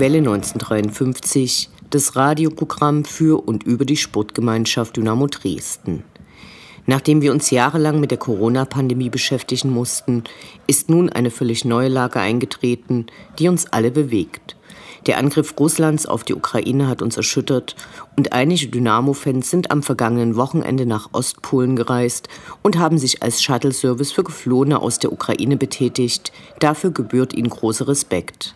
Welle 1953, das Radioprogramm für und über die Sportgemeinschaft Dynamo Dresden. Nachdem wir uns jahrelang mit der Corona-Pandemie beschäftigen mussten, ist nun eine völlig neue Lage eingetreten, die uns alle bewegt. Der Angriff Russlands auf die Ukraine hat uns erschüttert und einige Dynamo-Fans sind am vergangenen Wochenende nach Ostpolen gereist und haben sich als Shuttle-Service für Geflohene aus der Ukraine betätigt. Dafür gebührt ihnen großer Respekt.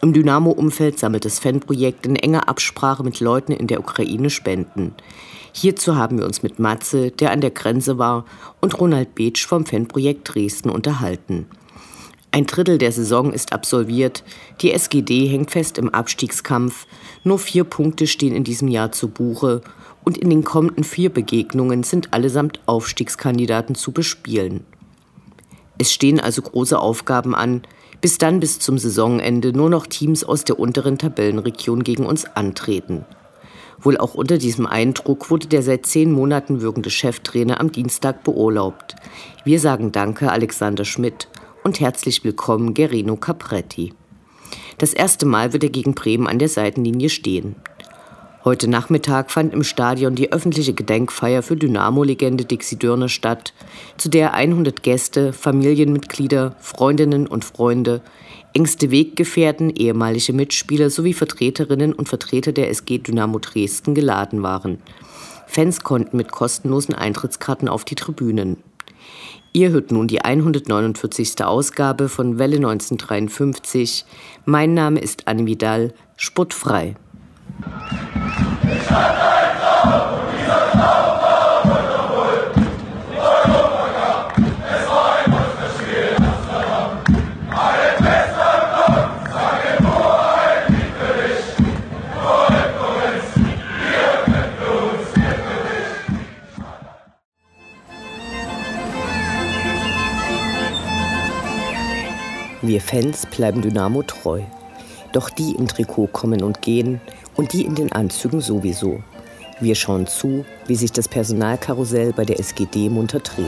Im Dynamo-Umfeld sammelt das Fanprojekt in enger Absprache mit Leuten in der Ukraine Spenden. Hierzu haben wir uns mit Matze, der an der Grenze war, und Ronald Beetsch vom Fanprojekt Dresden unterhalten. Ein Drittel der Saison ist absolviert, die SGD hängt fest im Abstiegskampf, nur vier Punkte stehen in diesem Jahr zu Buche und in den kommenden vier Begegnungen sind allesamt Aufstiegskandidaten zu bespielen. Es stehen also große Aufgaben an, bis dann bis zum Saisonende nur noch Teams aus der unteren Tabellenregion gegen uns antreten. Wohl auch unter diesem Eindruck wurde der seit zehn Monaten wirkende Cheftrainer am Dienstag beurlaubt. Wir sagen Danke Alexander Schmidt und herzlich willkommen Gerino Capretti. Das erste Mal wird er gegen Bremen an der Seitenlinie stehen. Heute Nachmittag fand im Stadion die öffentliche Gedenkfeier für Dynamo-Legende Dixie Dörner statt, zu der 100 Gäste, Familienmitglieder, Freundinnen und Freunde, engste Weggefährten, ehemalige Mitspieler sowie Vertreterinnen und Vertreter der SG Dynamo Dresden geladen waren. Fans konnten mit kostenlosen Eintrittskarten auf die Tribünen. Ihr hört nun die 149. Ausgabe von Welle 1953. Mein Name ist Anne Vidal, sportfrei. Wir Fans bleiben Dynamo treu. Doch die im Trikot kommen und gehen und die in den Anzügen sowieso. Wir schauen zu, wie sich das Personalkarussell bei der SGD munter dreht.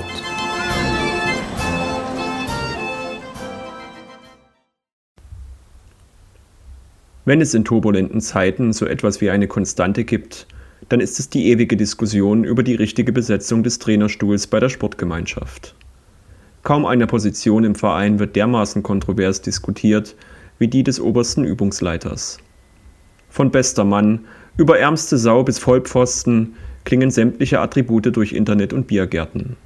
Wenn es in turbulenten Zeiten so etwas wie eine Konstante gibt, dann ist es die ewige Diskussion über die richtige Besetzung des Trainerstuhls bei der Sportgemeinschaft. Kaum eine Position im Verein wird dermaßen kontrovers diskutiert wie die des obersten Übungsleiters. Von bester Mann über ärmste Sau bis Vollpfosten klingen sämtliche Attribute durch Internet und Biergärten.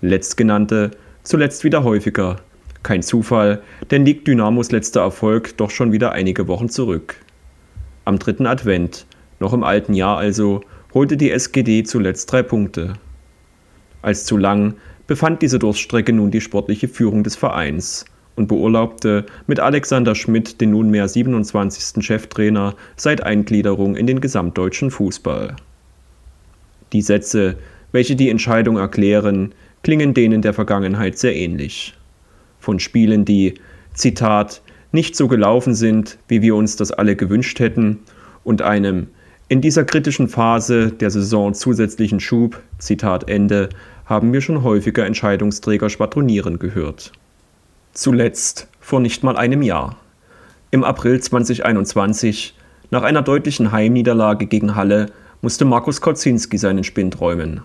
Letztgenannte zuletzt wieder häufiger. Kein Zufall, denn liegt Dynamos letzter Erfolg doch schon wieder einige Wochen zurück. Am dritten Advent, noch im alten Jahr also, holte die SGD zuletzt drei Punkte. Als zu lang befand diese Durststrecke nun die sportliche Führung des Vereins und beurlaubte mit Alexander Schmidt den nunmehr 27. Cheftrainer seit Eingliederung in den gesamtdeutschen Fußball. Die Sätze, welche die Entscheidung erklären, klingen denen der Vergangenheit sehr ähnlich. Von Spielen, die, Zitat, nicht so gelaufen sind, wie wir uns das alle gewünscht hätten, und einem in dieser kritischen Phase der Saison zusätzlichen Schub, Zitat Ende, haben wir schon häufiger Entscheidungsträger schwadronieren gehört. Zuletzt vor nicht mal einem Jahr. Im April 2021, nach einer deutlichen Heimniederlage gegen Halle, musste Markus Kocinski seinen Spind räumen.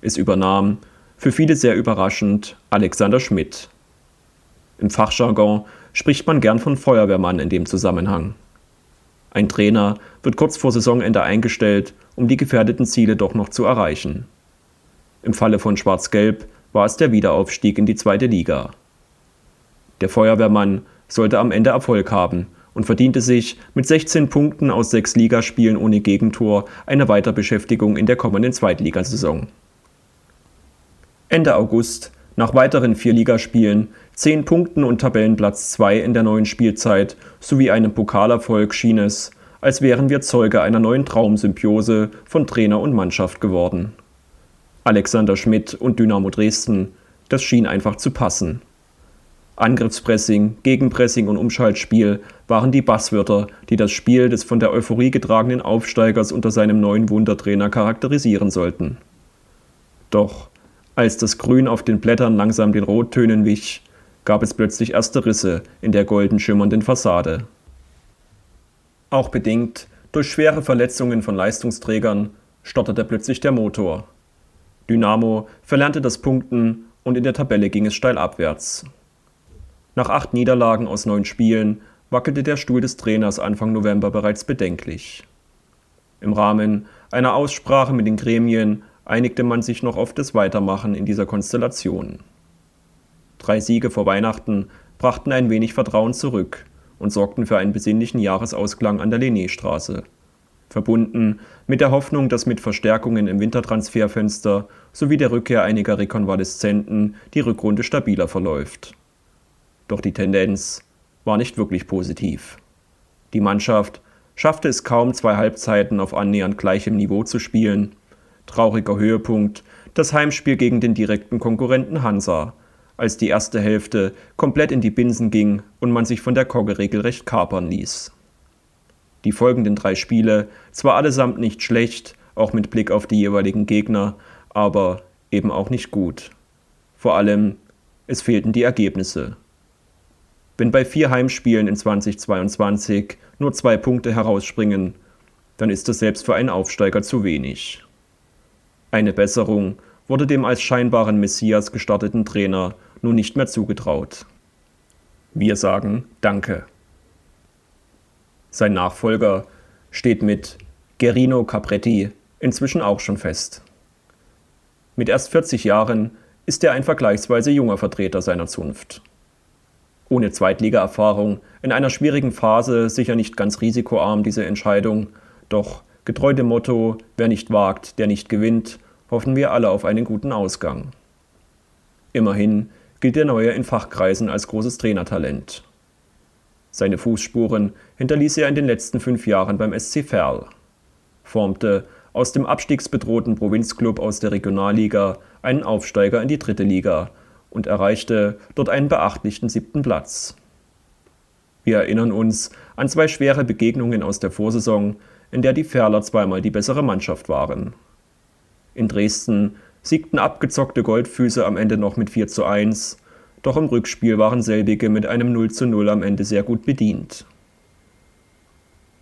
Es übernahm, für viele sehr überraschend, Alexander Schmidt. Im Fachjargon spricht man gern von Feuerwehrmann in dem Zusammenhang. Ein Trainer wird kurz vor Saisonende eingestellt, um die gefährdeten Ziele doch noch zu erreichen. Im Falle von Schwarz-Gelb war es der Wiederaufstieg in die zweite Liga. Der Feuerwehrmann sollte am Ende Erfolg haben und verdiente sich mit 16 Punkten aus sechs Ligaspielen ohne Gegentor eine Weiterbeschäftigung in der kommenden Zweitligasaison. Ende August, nach weiteren vier Ligaspielen, zehn Punkten und Tabellenplatz 2 in der neuen Spielzeit sowie einem Pokalerfolg schien es, als wären wir Zeuge einer neuen Traumsymbiose von Trainer und Mannschaft geworden. Alexander Schmidt und Dynamo Dresden, das schien einfach zu passen. Angriffspressing, Gegenpressing und Umschaltspiel waren die Basswörter, die das Spiel des von der Euphorie getragenen Aufsteigers unter seinem neuen Wundertrainer charakterisieren sollten. Doch als das Grün auf den Blättern langsam den Rottönen wich, gab es plötzlich erste Risse in der golden schimmernden Fassade. Auch bedingt durch schwere Verletzungen von Leistungsträgern stotterte plötzlich der Motor. Dynamo verlernte das Punkten und in der Tabelle ging es steil abwärts. Nach acht Niederlagen aus neun Spielen wackelte der Stuhl des Trainers Anfang November bereits bedenklich. Im Rahmen einer Aussprache mit den Gremien einigte man sich noch auf das Weitermachen in dieser Konstellation. Drei Siege vor Weihnachten brachten ein wenig Vertrauen zurück und sorgten für einen besinnlichen Jahresausklang an der Linnéstraße, verbunden mit der Hoffnung, dass mit Verstärkungen im Wintertransferfenster sowie der Rückkehr einiger Rekonvaleszenten die Rückrunde stabiler verläuft. Doch die Tendenz war nicht wirklich positiv. Die Mannschaft schaffte es kaum, zwei Halbzeiten auf annähernd gleichem Niveau zu spielen. Trauriger Höhepunkt das Heimspiel gegen den direkten Konkurrenten Hansa, als die erste Hälfte komplett in die Binsen ging und man sich von der Kogge regelrecht kapern ließ. Die folgenden drei Spiele, zwar allesamt nicht schlecht, auch mit Blick auf die jeweiligen Gegner, aber eben auch nicht gut. Vor allem, es fehlten die Ergebnisse. Wenn bei vier Heimspielen in 2022 nur zwei Punkte herausspringen, dann ist das selbst für einen Aufsteiger zu wenig. Eine Besserung wurde dem als scheinbaren Messias gestarteten Trainer nun nicht mehr zugetraut. Wir sagen Danke. Sein Nachfolger steht mit Gerino Capretti inzwischen auch schon fest. Mit erst 40 Jahren ist er ein vergleichsweise junger Vertreter seiner Zunft ohne Zweitliga-Erfahrung, in einer schwierigen Phase sicher nicht ganz risikoarm diese Entscheidung, doch getreu dem Motto, wer nicht wagt, der nicht gewinnt, hoffen wir alle auf einen guten Ausgang. Immerhin gilt der Neue in Fachkreisen als großes Trainertalent. Seine Fußspuren hinterließ er in den letzten fünf Jahren beim SC Verl, formte aus dem abstiegsbedrohten Provinzklub aus der Regionalliga einen Aufsteiger in die dritte Liga und erreichte dort einen beachtlichen siebten Platz. Wir erinnern uns an zwei schwere Begegnungen aus der Vorsaison, in der die Ferler zweimal die bessere Mannschaft waren. In Dresden siegten abgezockte Goldfüße am Ende noch mit 4 zu 1, doch im Rückspiel waren selbige mit einem 0 zu 0 am Ende sehr gut bedient.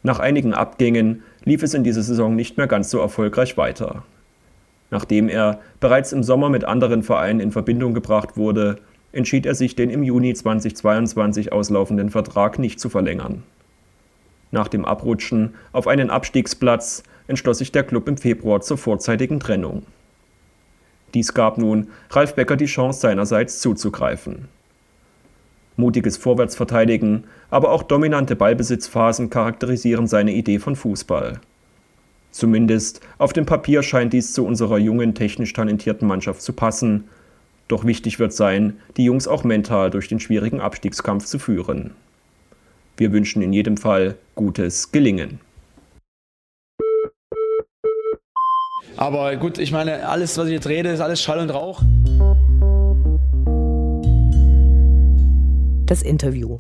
Nach einigen Abgängen lief es in dieser Saison nicht mehr ganz so erfolgreich weiter. Nachdem er bereits im Sommer mit anderen Vereinen in Verbindung gebracht wurde, entschied er sich, den im Juni 2022 auslaufenden Vertrag nicht zu verlängern. Nach dem Abrutschen auf einen Abstiegsplatz entschloss sich der Club im Februar zur vorzeitigen Trennung. Dies gab nun Ralf Becker die Chance seinerseits zuzugreifen. Mutiges Vorwärtsverteidigen, aber auch dominante Ballbesitzphasen charakterisieren seine Idee von Fußball. Zumindest auf dem Papier scheint dies zu unserer jungen, technisch talentierten Mannschaft zu passen. Doch wichtig wird sein, die Jungs auch mental durch den schwierigen Abstiegskampf zu führen. Wir wünschen in jedem Fall gutes Gelingen. Aber gut, ich meine, alles, was ich jetzt rede, ist alles Schall und Rauch. Das Interview.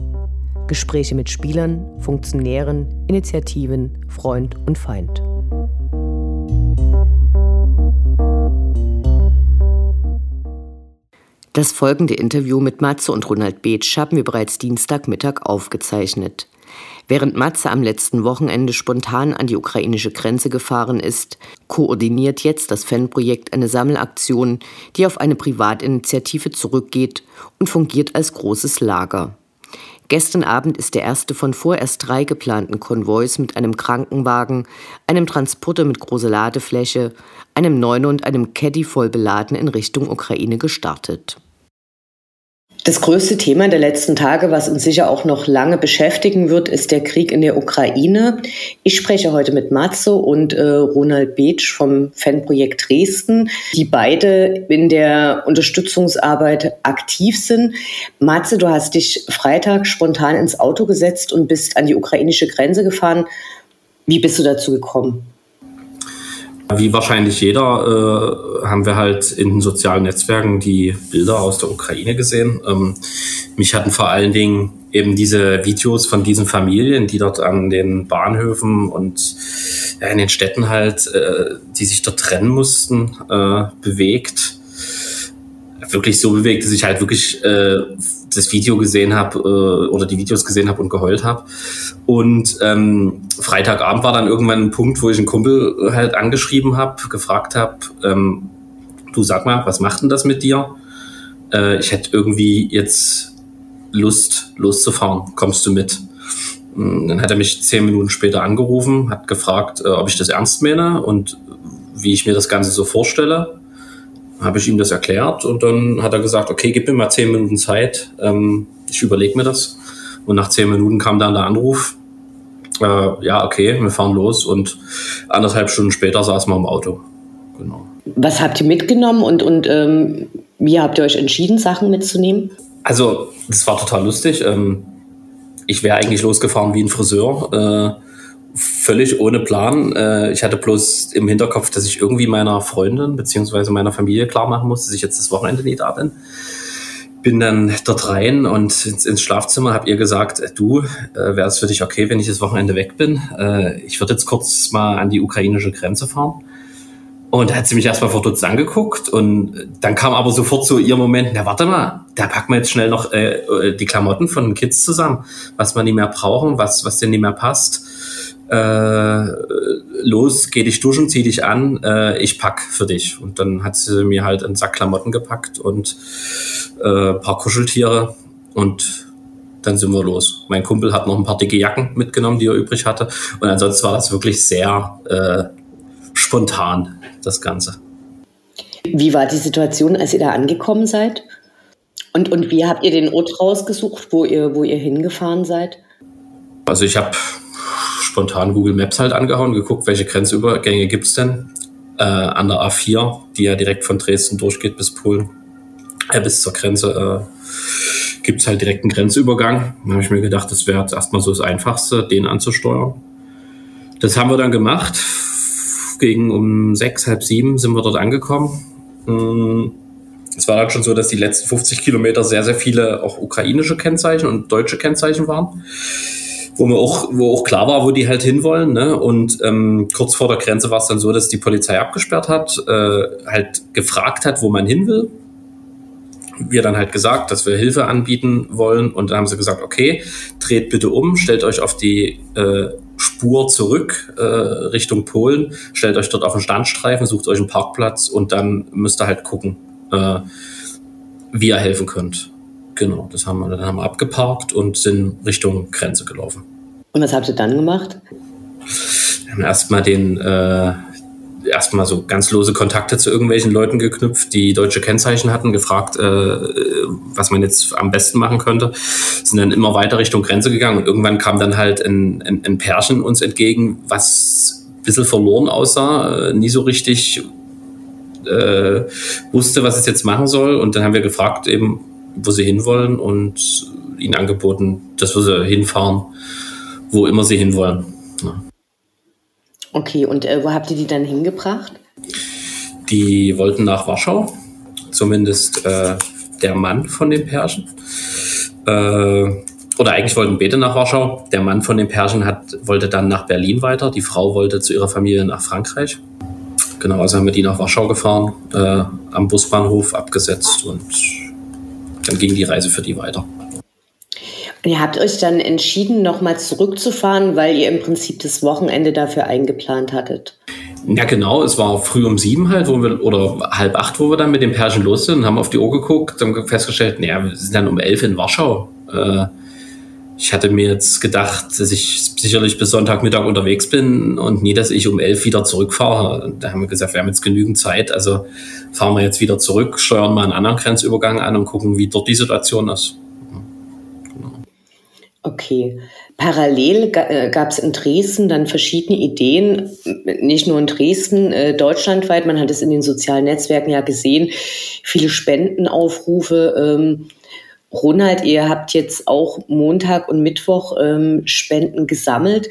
Gespräche mit Spielern, Funktionären, Initiativen, Freund und Feind. Das folgende Interview mit Matze und Ronald Beetsch haben wir bereits Dienstagmittag aufgezeichnet. Während Matze am letzten Wochenende spontan an die ukrainische Grenze gefahren ist, koordiniert jetzt das Fanprojekt eine Sammelaktion, die auf eine Privatinitiative zurückgeht und fungiert als großes Lager. Gestern Abend ist der erste von vorerst drei geplanten Konvois mit einem Krankenwagen, einem Transporter mit großer Ladefläche, einem Neuner und einem Caddy voll beladen in Richtung Ukraine gestartet. Das größte Thema der letzten Tage, was uns sicher auch noch lange beschäftigen wird, ist der Krieg in der Ukraine. Ich spreche heute mit Matze und äh, Ronald Beetsch vom Fanprojekt Dresden, die beide in der Unterstützungsarbeit aktiv sind. Matze, du hast dich Freitag spontan ins Auto gesetzt und bist an die ukrainische Grenze gefahren. Wie bist du dazu gekommen? Wie wahrscheinlich jeder äh, haben wir halt in den sozialen Netzwerken die Bilder aus der Ukraine gesehen. Ähm, mich hatten vor allen Dingen eben diese Videos von diesen Familien, die dort an den Bahnhöfen und ja, in den Städten halt, äh, die sich dort trennen mussten, äh, bewegt. Wirklich so bewegt, dass ich halt wirklich äh, das Video gesehen habe äh, oder die Videos gesehen habe und geheult habe. Und ähm, Freitagabend war dann irgendwann ein Punkt, wo ich einen Kumpel halt angeschrieben habe, gefragt habe, ähm, du sag mal, was macht denn das mit dir? Äh, ich hätte irgendwie jetzt Lust, loszufahren. Kommst du mit? Hm, dann hat er mich zehn Minuten später angerufen, hat gefragt, äh, ob ich das ernst meine und wie ich mir das Ganze so vorstelle habe ich ihm das erklärt und dann hat er gesagt, okay, gib mir mal zehn Minuten Zeit, ähm, ich überlege mir das. Und nach zehn Minuten kam dann der Anruf, äh, ja, okay, wir fahren los und anderthalb Stunden später saßen wir im Auto. Genau. Was habt ihr mitgenommen und, und ähm, wie habt ihr euch entschieden, Sachen mitzunehmen? Also, das war total lustig. Ähm, ich wäre eigentlich losgefahren wie ein Friseur. Äh, völlig ohne Plan. Äh, ich hatte bloß im Hinterkopf, dass ich irgendwie meiner Freundin beziehungsweise meiner Familie klar machen muss, dass ich jetzt das Wochenende nicht da bin. Bin dann dort rein und ins, Schlafzimmer habe ihr gesagt, äh, du, äh, wäre es für dich okay, wenn ich das Wochenende weg bin? Äh, ich würde jetzt kurz mal an die ukrainische Grenze fahren. Und da hat sie mich erstmal verdutzt angeguckt und dann kam aber sofort so ihr Moment, na warte mal, da packen wir jetzt schnell noch äh, die Klamotten von den Kids zusammen, was wir nicht mehr brauchen, was, was denn nicht mehr passt äh, los, geh dich duschen, zieh dich an, äh, ich pack für dich. Und dann hat sie mir halt einen Sack Klamotten gepackt und äh, paar Kuscheltiere und dann sind wir los. Mein Kumpel hat noch ein paar dicke Jacken mitgenommen, die er übrig hatte. Und ansonsten war das wirklich sehr äh, spontan, das Ganze. Wie war die Situation, als ihr da angekommen seid? Und, und wie habt ihr den Ort rausgesucht, wo ihr, wo ihr hingefahren seid? Also ich habe spontan Google Maps halt angehauen, geguckt, welche Grenzübergänge gibt es denn äh, an der A4, die ja direkt von Dresden durchgeht bis Polen, äh, bis zur Grenze. Äh, gibt es halt direkt einen Grenzübergang. Da habe ich mir gedacht, das wäre jetzt erstmal so das Einfachste, den anzusteuern. Das haben wir dann gemacht. Gegen um sechs, halb sieben sind wir dort angekommen. Hm, es war dann schon so, dass die letzten 50 Kilometer sehr, sehr viele auch ukrainische Kennzeichen und deutsche Kennzeichen waren wo mir auch, wo auch klar war, wo die halt hinwollen. Ne? Und ähm, kurz vor der Grenze war es dann so, dass die Polizei abgesperrt hat, äh, halt gefragt hat, wo man hin will. Wir dann halt gesagt, dass wir Hilfe anbieten wollen. Und dann haben sie gesagt, okay, dreht bitte um, stellt euch auf die äh, Spur zurück äh, Richtung Polen, stellt euch dort auf den Standstreifen, sucht euch einen Parkplatz und dann müsst ihr halt gucken, äh, wie ihr helfen könnt. Genau, das haben wir, dann haben wir abgeparkt und sind Richtung Grenze gelaufen. Und was habt ihr dann gemacht? Wir haben erstmal den, äh, erstmal so ganz lose Kontakte zu irgendwelchen Leuten geknüpft, die deutsche Kennzeichen hatten, gefragt, äh, was man jetzt am besten machen könnte. Sind dann immer weiter Richtung Grenze gegangen und irgendwann kam dann halt ein, ein, ein Pärchen uns entgegen, was ein bisschen verloren aussah, äh, nie so richtig äh, wusste, was es jetzt machen soll. Und dann haben wir gefragt, eben, wo sie hinwollen und ihnen angeboten, dass wir sie hinfahren, wo immer sie hinwollen. Ja. Okay, und äh, wo habt ihr die dann hingebracht? Die wollten nach Warschau, zumindest äh, der Mann von den Pärchen. Äh, oder eigentlich wollten beide nach Warschau. Der Mann von den Pärchen hat, wollte dann nach Berlin weiter. Die Frau wollte zu ihrer Familie nach Frankreich. Genau, also haben wir die nach Warschau gefahren, äh, am Busbahnhof abgesetzt und dann ging die Reise für die weiter. Und ihr habt euch dann entschieden, nochmal zurückzufahren, weil ihr im Prinzip das Wochenende dafür eingeplant hattet. Ja, genau. Es war früh um sieben halt, wo wir, oder halb acht, wo wir dann mit dem Pärchen los sind, haben auf die Uhr geguckt, haben festgestellt, naja, wir sind dann um elf in Warschau. Äh, ich hatte mir jetzt gedacht, dass ich sicherlich bis Sonntagmittag unterwegs bin und nie, dass ich um elf wieder zurückfahre. Da haben wir gesagt, wir haben jetzt genügend Zeit, also fahren wir jetzt wieder zurück, steuern mal einen anderen Grenzübergang an und gucken, wie dort die Situation ist. Genau. Okay. Parallel äh, gab es in Dresden dann verschiedene Ideen, nicht nur in Dresden, äh, deutschlandweit. Man hat es in den sozialen Netzwerken ja gesehen, viele Spendenaufrufe. Ähm, Ronald, ihr habt jetzt auch Montag und Mittwoch ähm, Spenden gesammelt.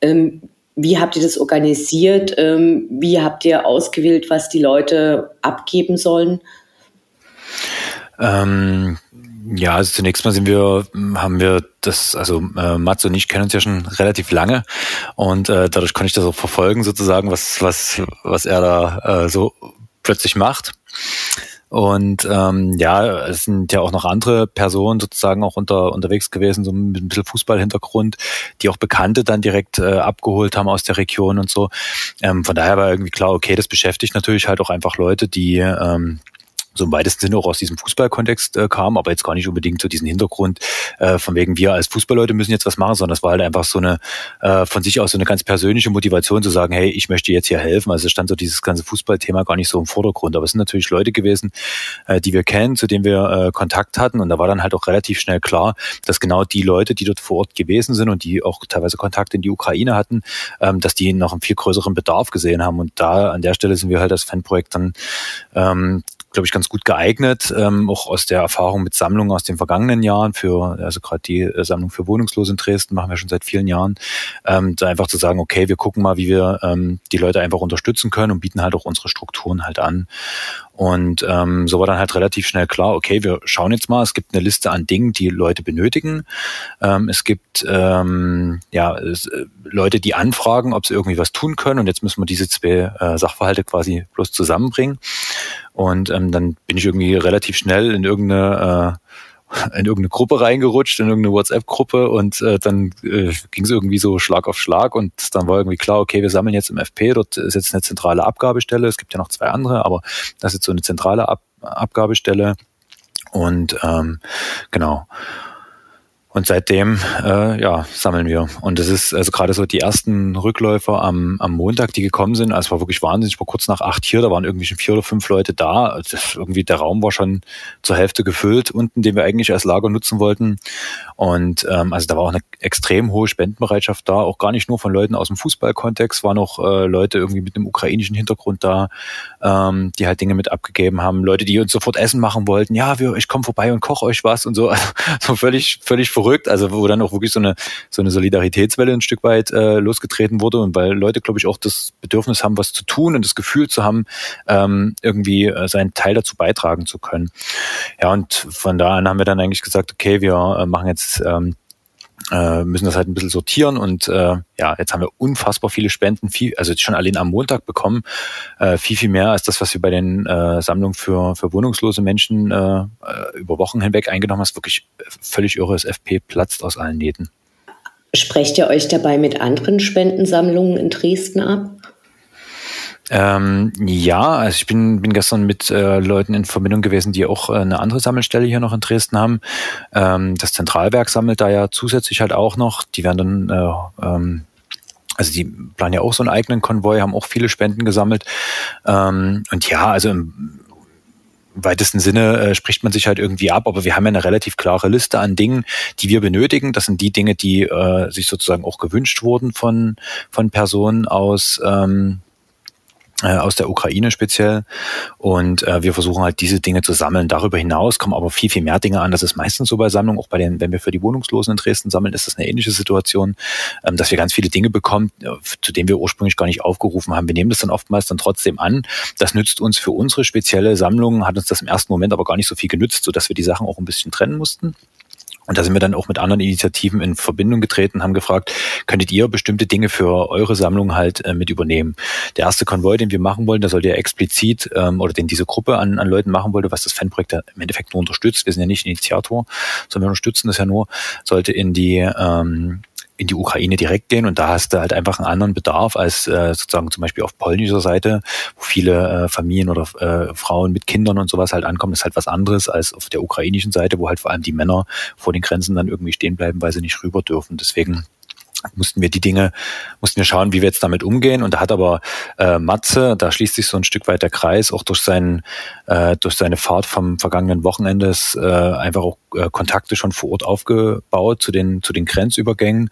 Ähm, wie habt ihr das organisiert? Ähm, wie habt ihr ausgewählt, was die Leute abgeben sollen? Ähm, ja, also zunächst mal sind wir, haben wir das, also äh, Mats und ich kennen uns ja schon relativ lange und äh, dadurch kann ich das auch verfolgen sozusagen, was, was, was er da äh, so plötzlich macht. Und ähm, ja, es sind ja auch noch andere Personen sozusagen auch unter, unterwegs gewesen, so mit ein bisschen Fußballhintergrund, die auch Bekannte dann direkt äh, abgeholt haben aus der Region und so. Ähm, von daher war irgendwie klar, okay, das beschäftigt natürlich halt auch einfach Leute, die ähm, so im weitesten Sinne auch aus diesem Fußballkontext äh, kam, aber jetzt gar nicht unbedingt zu diesem Hintergrund, äh, von wegen wir als Fußballleute müssen jetzt was machen, sondern das war halt einfach so eine äh, von sich aus so eine ganz persönliche Motivation zu sagen, hey, ich möchte jetzt hier helfen. Also stand so dieses ganze Fußballthema gar nicht so im Vordergrund. Aber es sind natürlich Leute gewesen, äh, die wir kennen, zu denen wir äh, Kontakt hatten. Und da war dann halt auch relativ schnell klar, dass genau die Leute, die dort vor Ort gewesen sind und die auch teilweise Kontakt in die Ukraine hatten, ähm, dass die noch einen viel größeren Bedarf gesehen haben. Und da an der Stelle sind wir halt als Fanprojekt dann ähm, glaube ich, ganz gut geeignet, ähm, auch aus der Erfahrung mit Sammlungen aus den vergangenen Jahren für, also gerade die äh, Sammlung für Wohnungslose in Dresden machen wir schon seit vielen Jahren, ähm, da einfach zu sagen, okay, wir gucken mal, wie wir ähm, die Leute einfach unterstützen können und bieten halt auch unsere Strukturen halt an. Und ähm, so war dann halt relativ schnell klar, okay, wir schauen jetzt mal, es gibt eine Liste an Dingen, die Leute benötigen. Ähm, es gibt ähm, ja es, äh, Leute, die anfragen, ob sie irgendwie was tun können. Und jetzt müssen wir diese zwei äh, Sachverhalte quasi bloß zusammenbringen. Und ähm, dann bin ich irgendwie relativ schnell in irgendeine äh, in irgendeine Gruppe reingerutscht, in irgendeine WhatsApp-Gruppe und äh, dann äh, ging es irgendwie so Schlag auf Schlag und dann war irgendwie klar, okay, wir sammeln jetzt im FP, dort ist jetzt eine zentrale Abgabestelle, es gibt ja noch zwei andere, aber das ist jetzt so eine zentrale Ab Abgabestelle und ähm, genau. Und seitdem, äh, ja, sammeln wir. Und das ist also gerade so die ersten Rückläufer am, am Montag, die gekommen sind. Also es war wirklich wahnsinnig. Ich war kurz nach acht hier, da waren irgendwie schon vier oder fünf Leute da. Also irgendwie der Raum war schon zur Hälfte gefüllt, unten, den wir eigentlich als Lager nutzen wollten. Und ähm, also da war auch eine extrem hohe Spendenbereitschaft da, auch gar nicht nur von Leuten aus dem Fußballkontext, waren auch äh, Leute irgendwie mit einem ukrainischen Hintergrund da, ähm, die halt Dinge mit abgegeben haben. Leute, die uns sofort Essen machen wollten. Ja, wir, ich komme vorbei und koche euch was und so. Also, so völlig, völlig verrückt, also wo dann auch wirklich so eine, so eine Solidaritätswelle ein Stück weit äh, losgetreten wurde und weil Leute, glaube ich, auch das Bedürfnis haben, was zu tun und das Gefühl zu haben, ähm, irgendwie äh, seinen Teil dazu beitragen zu können. Ja, und von da an haben wir dann eigentlich gesagt, okay, wir äh, machen jetzt ähm, äh, müssen das halt ein bisschen sortieren und äh, ja, jetzt haben wir unfassbar viele Spenden, viel, also schon allein am Montag bekommen, äh, viel, viel mehr als das, was wir bei den äh, Sammlungen für, für wohnungslose Menschen äh, äh über Wochen hinweg eingenommen haben, ist wirklich völlig irre. Das FP platzt aus allen Nähten. Sprecht ihr euch dabei mit anderen Spendensammlungen in Dresden ab? Ähm, ja, also ich bin, bin gestern mit äh, Leuten in Verbindung gewesen, die auch äh, eine andere Sammelstelle hier noch in Dresden haben. Ähm, das Zentralwerk sammelt da ja zusätzlich halt auch noch. Die werden dann äh, ähm, also die planen ja auch so einen eigenen Konvoi, haben auch viele Spenden gesammelt. Ähm, und ja, also im weitesten Sinne äh, spricht man sich halt irgendwie ab, aber wir haben ja eine relativ klare Liste an Dingen, die wir benötigen. Das sind die Dinge, die äh, sich sozusagen auch gewünscht wurden von, von Personen aus, ähm, äh, aus der Ukraine speziell. Und äh, wir versuchen halt diese Dinge zu sammeln. Darüber hinaus kommen aber viel, viel mehr Dinge an. Das ist meistens so bei Sammlungen, auch bei den, wenn wir für die Wohnungslosen in Dresden sammeln, ist das eine ähnliche Situation, ähm, dass wir ganz viele Dinge bekommen, äh, zu denen wir ursprünglich gar nicht aufgerufen haben. Wir nehmen das dann oftmals dann trotzdem an. Das nützt uns für unsere spezielle Sammlung, hat uns das im ersten Moment aber gar nicht so viel genützt, sodass wir die Sachen auch ein bisschen trennen mussten. Und da sind wir dann auch mit anderen Initiativen in Verbindung getreten, haben gefragt, könntet ihr bestimmte Dinge für eure Sammlung halt äh, mit übernehmen? Der erste Konvoi, den wir machen wollen, der sollte ja explizit ähm, oder den diese Gruppe an, an Leuten machen wollte, was das Fanprojekt im Endeffekt nur unterstützt. Wir sind ja nicht Initiator, sondern wir unterstützen das ja nur, sollte in die ähm, in die Ukraine direkt gehen und da hast du halt einfach einen anderen Bedarf als äh, sozusagen zum Beispiel auf polnischer Seite, wo viele äh, Familien oder äh, Frauen mit Kindern und sowas halt ankommen, ist halt was anderes als auf der ukrainischen Seite, wo halt vor allem die Männer vor den Grenzen dann irgendwie stehen bleiben, weil sie nicht rüber dürfen. Deswegen mussten wir die Dinge, mussten wir schauen, wie wir jetzt damit umgehen. Und da hat aber äh, Matze, da schließt sich so ein Stück weit der Kreis, auch durch seinen, äh, durch seine Fahrt vom vergangenen Wochenendes äh, einfach auch äh, Kontakte schon vor Ort aufgebaut zu den, zu den Grenzübergängen,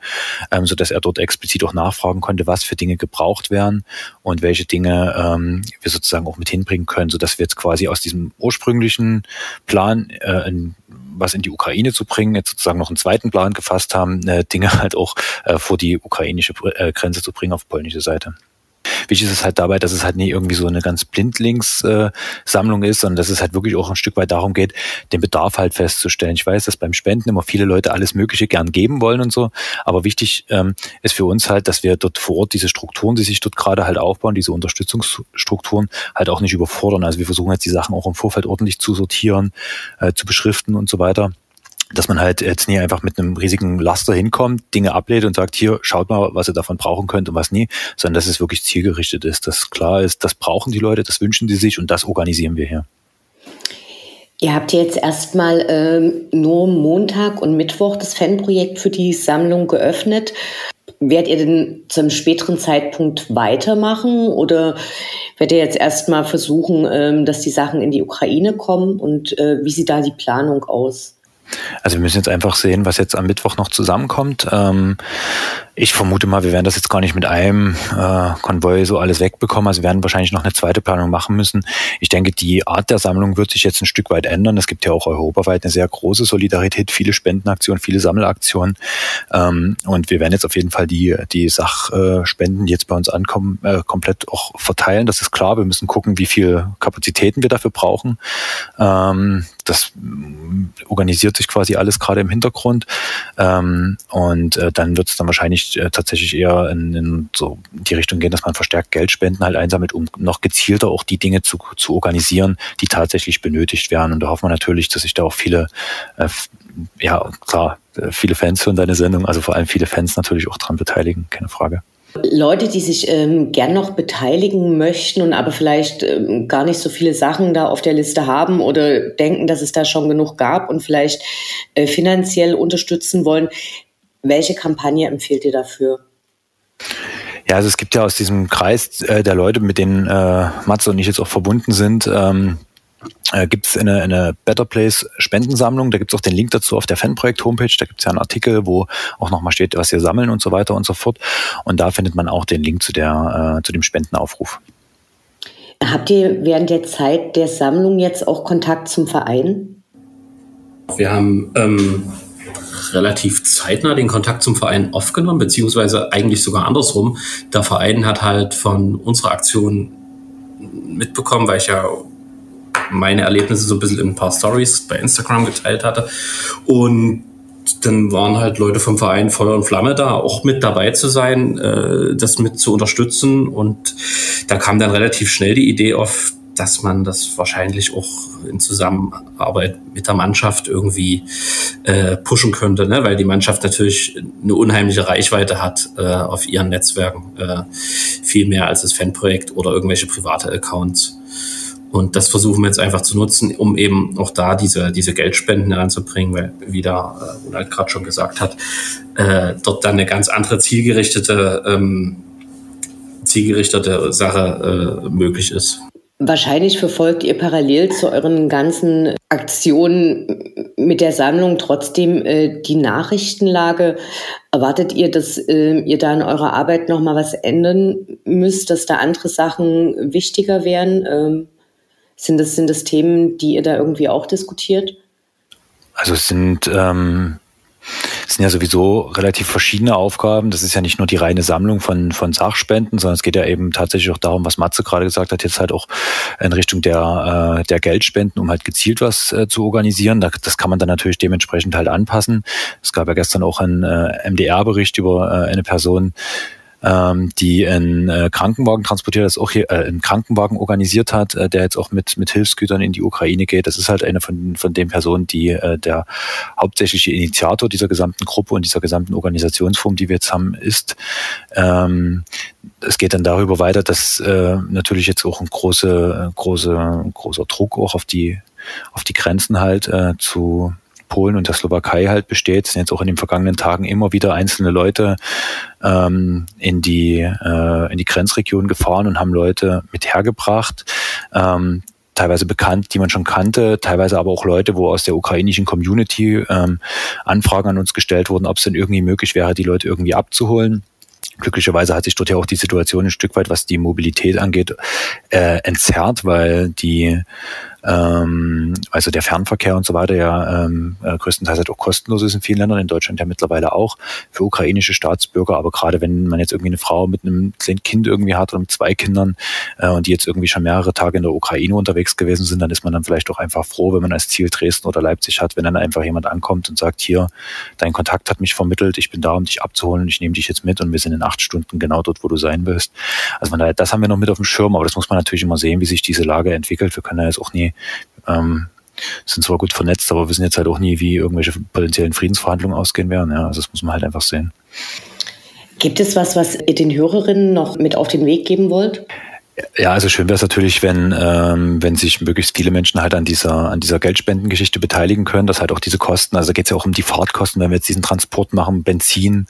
ähm, so dass er dort explizit auch nachfragen konnte, was für Dinge gebraucht werden und welche Dinge ähm, wir sozusagen auch mit hinbringen können, so dass wir jetzt quasi aus diesem ursprünglichen Plan äh, ein was in die Ukraine zu bringen, jetzt sozusagen noch einen zweiten Plan gefasst haben, äh, Dinge halt auch äh, vor die ukrainische äh, Grenze zu bringen auf polnische Seite. Wichtig ist es halt dabei, dass es halt nie irgendwie so eine ganz Blindlings-Sammlung ist, sondern dass es halt wirklich auch ein Stück weit darum geht, den Bedarf halt festzustellen. Ich weiß, dass beim Spenden immer viele Leute alles Mögliche gern geben wollen und so, aber wichtig ähm, ist für uns halt, dass wir dort vor Ort diese Strukturen, die sich dort gerade halt aufbauen, diese Unterstützungsstrukturen halt auch nicht überfordern. Also wir versuchen jetzt die Sachen auch im Vorfeld ordentlich zu sortieren, äh, zu beschriften und so weiter dass man halt jetzt nie einfach mit einem riesigen Laster hinkommt, Dinge ablehnt und sagt, hier, schaut mal, was ihr davon brauchen könnt und was nie, sondern dass es wirklich zielgerichtet ist, dass klar ist, das brauchen die Leute, das wünschen die sich und das organisieren wir hier. Ihr habt jetzt erstmal ähm, nur Montag und Mittwoch das Fanprojekt für die Sammlung geöffnet. Werdet ihr denn zum späteren Zeitpunkt weitermachen oder werdet ihr jetzt erstmal versuchen, ähm, dass die Sachen in die Ukraine kommen und äh, wie sieht da die Planung aus? Also wir müssen jetzt einfach sehen, was jetzt am Mittwoch noch zusammenkommt. Ähm, ich vermute mal, wir werden das jetzt gar nicht mit einem äh, Konvoi so alles wegbekommen. Also wir werden wahrscheinlich noch eine zweite Planung machen müssen. Ich denke, die Art der Sammlung wird sich jetzt ein Stück weit ändern. Es gibt ja auch europaweit eine sehr große Solidarität, viele Spendenaktionen, viele Sammelaktionen. Ähm, und wir werden jetzt auf jeden Fall die, die Sachspenden, die jetzt bei uns ankommen, äh, komplett auch verteilen. Das ist klar. Wir müssen gucken, wie viel Kapazitäten wir dafür brauchen. Ähm, das organisiert sich quasi alles gerade im Hintergrund. Ähm, und äh, dann wird es dann wahrscheinlich äh, tatsächlich eher in, in so die Richtung gehen, dass man verstärkt Geldspenden halt einsammelt, um noch gezielter auch die Dinge zu, zu organisieren, die tatsächlich benötigt werden. Und da hoffen wir natürlich, dass sich da auch viele, äh, ja klar, äh, viele Fans hören deine Sendung, also vor allem viele Fans natürlich auch dran beteiligen, keine Frage. Leute, die sich ähm, gern noch beteiligen möchten und aber vielleicht ähm, gar nicht so viele Sachen da auf der Liste haben oder denken, dass es da schon genug gab und vielleicht äh, finanziell unterstützen wollen, welche Kampagne empfehlt ihr dafür? Ja, also es gibt ja aus diesem Kreis äh, der Leute, mit denen äh, Matze und ich jetzt auch verbunden sind, ähm, äh, gibt es eine, eine Better Place Spendensammlung. Da gibt es auch den Link dazu auf der Fanprojekt-Homepage. Da gibt es ja einen Artikel, wo auch nochmal steht, was wir sammeln und so weiter und so fort. Und da findet man auch den Link zu, der, äh, zu dem Spendenaufruf. Habt ihr während der Zeit der Sammlung jetzt auch Kontakt zum Verein? Wir haben ähm, relativ zeitnah den Kontakt zum Verein aufgenommen, beziehungsweise eigentlich sogar andersrum. Der Verein hat halt von unserer Aktion mitbekommen, weil ich ja meine Erlebnisse so ein bisschen in ein paar Stories bei Instagram geteilt hatte. Und dann waren halt Leute vom Verein Feuer und Flamme da, auch mit dabei zu sein, äh, das mit zu unterstützen. Und da kam dann relativ schnell die Idee auf, dass man das wahrscheinlich auch in Zusammenarbeit mit der Mannschaft irgendwie äh, pushen könnte, ne? weil die Mannschaft natürlich eine unheimliche Reichweite hat äh, auf ihren Netzwerken, äh, viel mehr als das Fanprojekt oder irgendwelche private Accounts. Und das versuchen wir jetzt einfach zu nutzen, um eben auch da diese, diese Geldspenden heranzubringen, weil, wie da äh, gerade schon gesagt hat, äh, dort dann eine ganz andere zielgerichtete, ähm, zielgerichtete Sache äh, möglich ist. Wahrscheinlich verfolgt ihr parallel zu euren ganzen Aktionen mit der Sammlung trotzdem äh, die Nachrichtenlage. Erwartet ihr, dass äh, ihr da in eurer Arbeit nochmal was ändern müsst, dass da andere Sachen wichtiger wären? Ähm sind das, sind das Themen, die ihr da irgendwie auch diskutiert? Also es sind, ähm, sind ja sowieso relativ verschiedene Aufgaben. Das ist ja nicht nur die reine Sammlung von, von Sachspenden, sondern es geht ja eben tatsächlich auch darum, was Matze gerade gesagt hat, jetzt halt auch in Richtung der, äh, der Geldspenden, um halt gezielt was äh, zu organisieren. Das kann man dann natürlich dementsprechend halt anpassen. Es gab ja gestern auch einen äh, MDR-Bericht über äh, eine Person, ähm, die einen äh, Krankenwagen transportiert, das auch hier äh, einen Krankenwagen organisiert hat, äh, der jetzt auch mit mit Hilfsgütern in die Ukraine geht. Das ist halt eine von von den Personen, die äh, der hauptsächliche Initiator dieser gesamten Gruppe und dieser gesamten Organisationsform, die wir jetzt haben, ist. Ähm, es geht dann darüber weiter, dass äh, natürlich jetzt auch ein große, große, großer Druck auch auf die auf die Grenzen halt äh, zu Polen und der Slowakei halt besteht, sind jetzt auch in den vergangenen Tagen immer wieder einzelne Leute ähm, in die äh, in die Grenzregion gefahren und haben Leute mit hergebracht. Ähm, teilweise bekannt, die man schon kannte, teilweise aber auch Leute, wo aus der ukrainischen Community ähm, Anfragen an uns gestellt wurden, ob es denn irgendwie möglich wäre, die Leute irgendwie abzuholen. Glücklicherweise hat sich dort ja auch die Situation ein Stück weit, was die Mobilität angeht, äh, entzerrt, weil die ähm, also der Fernverkehr und so weiter ja ähm, äh, größtenteils halt auch kostenlos ist in vielen Ländern, in Deutschland ja mittlerweile auch für ukrainische Staatsbürger. Aber gerade wenn man jetzt irgendwie eine Frau mit einem kleinen Kind irgendwie hat oder mit zwei Kindern äh, und die jetzt irgendwie schon mehrere Tage in der Ukraine unterwegs gewesen sind, dann ist man dann vielleicht auch einfach froh, wenn man als Ziel Dresden oder Leipzig hat, wenn dann einfach jemand ankommt und sagt, hier, dein Kontakt hat mich vermittelt, ich bin da, um dich abzuholen ich nehme dich jetzt mit und wir sind in acht Stunden genau dort, wo du sein willst. Also daher, das haben wir noch mit auf dem Schirm, aber das muss man natürlich immer sehen, wie sich diese Lage entwickelt. Wir können ja jetzt auch nie ähm, sind zwar gut vernetzt, aber wissen jetzt halt auch nie, wie irgendwelche potenziellen Friedensverhandlungen ausgehen werden. Ja, also das muss man halt einfach sehen. Gibt es was, was ihr den Hörerinnen noch mit auf den Weg geben wollt? Ja, also schön wäre es natürlich, wenn, ähm, wenn sich möglichst viele Menschen halt an dieser, an dieser Geldspendengeschichte beteiligen können, dass halt auch diese Kosten, also geht es ja auch um die Fahrtkosten, wenn wir jetzt diesen Transport machen, Benzin,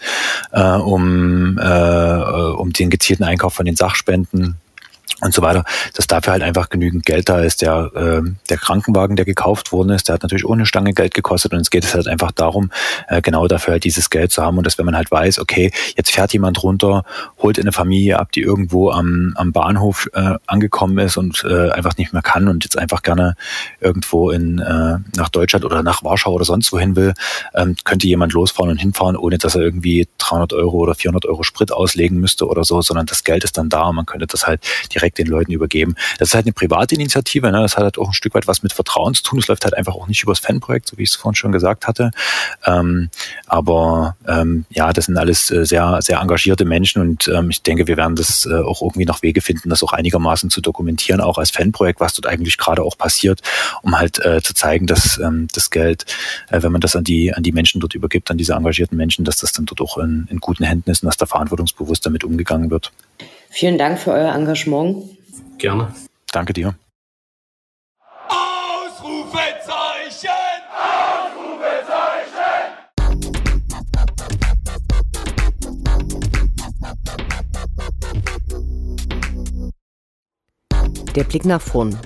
äh, um, äh, um den gezielten Einkauf von den Sachspenden, und so weiter, dass dafür halt einfach genügend Geld da ist. Der, äh, der Krankenwagen, der gekauft worden ist, der hat natürlich ohne Stange Geld gekostet und es geht es halt einfach darum, äh, genau dafür halt dieses Geld zu haben und dass wenn man halt weiß, okay, jetzt fährt jemand runter, holt eine Familie ab, die irgendwo am, am Bahnhof äh, angekommen ist und äh, einfach nicht mehr kann und jetzt einfach gerne irgendwo in äh, nach Deutschland oder nach Warschau oder sonst wohin will, ähm, könnte jemand losfahren und hinfahren, ohne dass er irgendwie 300 Euro oder 400 Euro Sprit auslegen müsste oder so, sondern das Geld ist dann da und man könnte das halt direkt direkt den Leuten übergeben. Das ist halt eine private Initiative, ne? das hat halt auch ein Stück weit was mit Vertrauen zu tun. Es läuft halt einfach auch nicht übers Fanprojekt, so wie ich es vorhin schon gesagt hatte. Ähm, aber ähm, ja, das sind alles äh, sehr, sehr engagierte Menschen und ähm, ich denke, wir werden das äh, auch irgendwie noch Wege finden, das auch einigermaßen zu dokumentieren, auch als Fanprojekt, was dort eigentlich gerade auch passiert, um halt äh, zu zeigen, dass ähm, das Geld, äh, wenn man das an die, an die Menschen dort übergibt, an diese engagierten Menschen, dass das dann dort auch in, in guten Händen ist und dass da verantwortungsbewusst damit umgegangen wird. Vielen Dank für euer Engagement. Gerne. Danke dir. Ausrufezeichen! Ausrufezeichen! Der Blick nach vorn.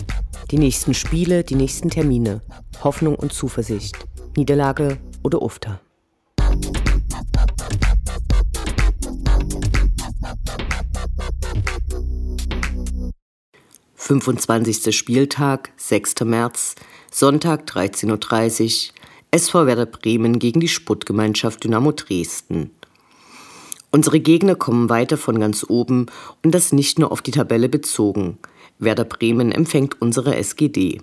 Die nächsten Spiele, die nächsten Termine. Hoffnung und Zuversicht. Niederlage oder Ufter. 25. Spieltag, 6. März, Sonntag 13.30 Uhr, SV Werder Bremen gegen die Sputtgemeinschaft Dynamo Dresden. Unsere Gegner kommen weiter von ganz oben und das nicht nur auf die Tabelle bezogen. Werder Bremen empfängt unsere SGD.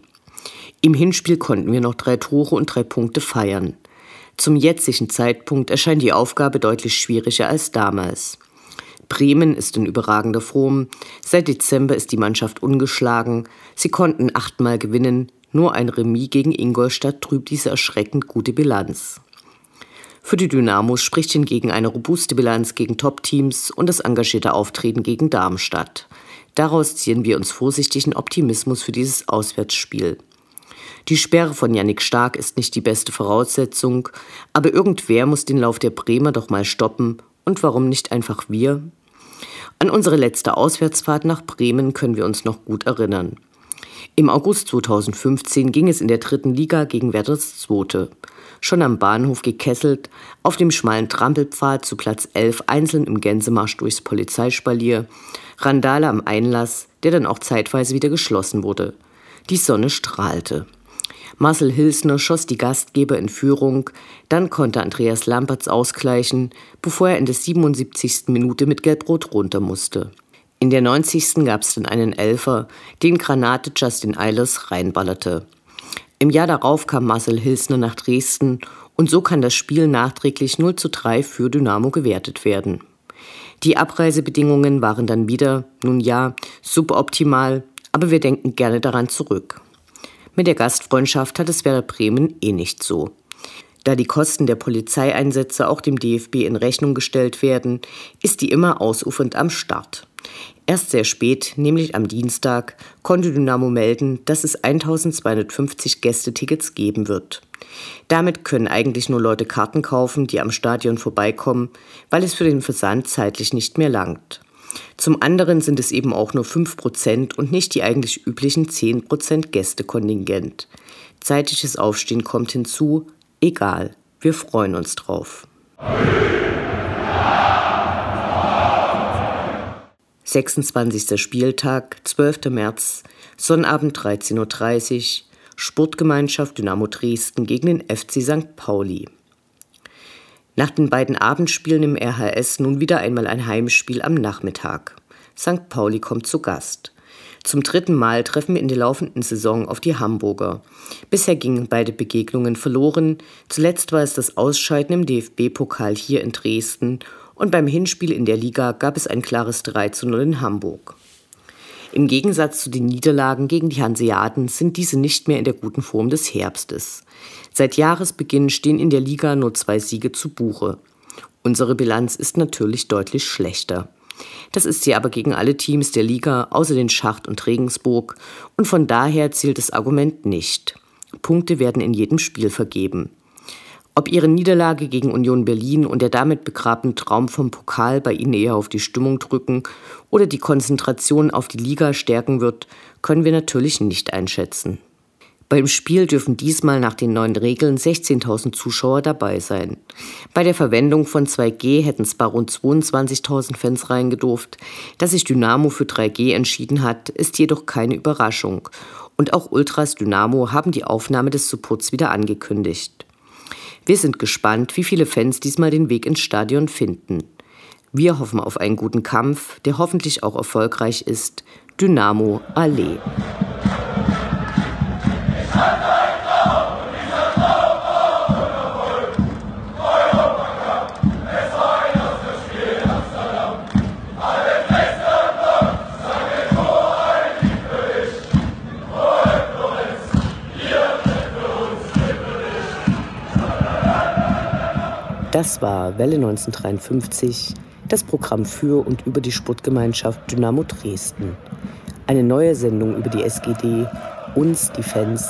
Im Hinspiel konnten wir noch drei Tore und drei Punkte feiern. Zum jetzigen Zeitpunkt erscheint die Aufgabe deutlich schwieriger als damals. Bremen ist in überragender Form. Seit Dezember ist die Mannschaft ungeschlagen. Sie konnten achtmal gewinnen. Nur ein Remis gegen Ingolstadt trübt diese erschreckend gute Bilanz. Für die Dynamos spricht hingegen eine robuste Bilanz gegen Top-Teams und das engagierte Auftreten gegen Darmstadt. Daraus ziehen wir uns vorsichtigen Optimismus für dieses Auswärtsspiel. Die Sperre von Yannick Stark ist nicht die beste Voraussetzung, aber irgendwer muss den Lauf der Bremer doch mal stoppen und warum nicht einfach wir? An unsere letzte Auswärtsfahrt nach Bremen können wir uns noch gut erinnern. Im August 2015 ging es in der dritten Liga gegen Werders Zweite. Schon am Bahnhof gekesselt, auf dem schmalen Trampelpfad zu Platz 11 einzeln im Gänsemarsch durchs Polizeispalier, Randale am Einlass, der dann auch zeitweise wieder geschlossen wurde. Die Sonne strahlte. Marcel Hilsner schoss die Gastgeber in Führung, dann konnte Andreas Lampertz ausgleichen, bevor er in der 77. Minute mit Gelbrot runter musste. In der 90. gab es dann einen Elfer, den Granate Justin Eilers reinballerte. Im Jahr darauf kam Marcel Hilsner nach Dresden und so kann das Spiel nachträglich 0 zu 3 für Dynamo gewertet werden. Die Abreisebedingungen waren dann wieder, nun ja, suboptimal, aber wir denken gerne daran zurück. Mit der Gastfreundschaft hat es Werder Bremen eh nicht so. Da die Kosten der Polizeieinsätze auch dem DFB in Rechnung gestellt werden, ist die immer ausufernd am Start. Erst sehr spät, nämlich am Dienstag, konnte Dynamo melden, dass es 1250 Gästetickets geben wird. Damit können eigentlich nur Leute Karten kaufen, die am Stadion vorbeikommen, weil es für den Versand zeitlich nicht mehr langt. Zum anderen sind es eben auch nur 5% und nicht die eigentlich üblichen 10% Gästekontingent. Zeitliches Aufstehen kommt hinzu, egal, wir freuen uns drauf. 26. Spieltag, 12. März, Sonnabend 13.30 Uhr, Sportgemeinschaft Dynamo Dresden gegen den FC St. Pauli. Nach den beiden Abendspielen im RHS nun wieder einmal ein Heimspiel am Nachmittag. St. Pauli kommt zu Gast. Zum dritten Mal treffen wir in der laufenden Saison auf die Hamburger. Bisher gingen beide Begegnungen verloren. Zuletzt war es das Ausscheiden im DFB-Pokal hier in Dresden und beim Hinspiel in der Liga gab es ein klares 3 zu 0 in Hamburg. Im Gegensatz zu den Niederlagen gegen die Hanseaten sind diese nicht mehr in der guten Form des Herbstes. Seit Jahresbeginn stehen in der Liga nur zwei Siege zu Buche. Unsere Bilanz ist natürlich deutlich schlechter. Das ist sie aber gegen alle Teams der Liga, außer den Schacht und Regensburg, und von daher zählt das Argument nicht. Punkte werden in jedem Spiel vergeben. Ob ihre Niederlage gegen Union Berlin und der damit begrabene Traum vom Pokal bei ihnen eher auf die Stimmung drücken oder die Konzentration auf die Liga stärken wird, können wir natürlich nicht einschätzen. Beim Spiel dürfen diesmal nach den neuen Regeln 16.000 Zuschauer dabei sein. Bei der Verwendung von 2G hätten zwar rund 22.000 Fans reingedurft. Dass sich Dynamo für 3G entschieden hat, ist jedoch keine Überraschung. Und auch Ultras Dynamo haben die Aufnahme des Supports wieder angekündigt. Wir sind gespannt, wie viele Fans diesmal den Weg ins Stadion finden. Wir hoffen auf einen guten Kampf, der hoffentlich auch erfolgreich ist. Dynamo Allee. Das war Welle 1953, das Programm für und über die Sportgemeinschaft Dynamo Dresden. Eine neue Sendung über die SGD, uns, die Fans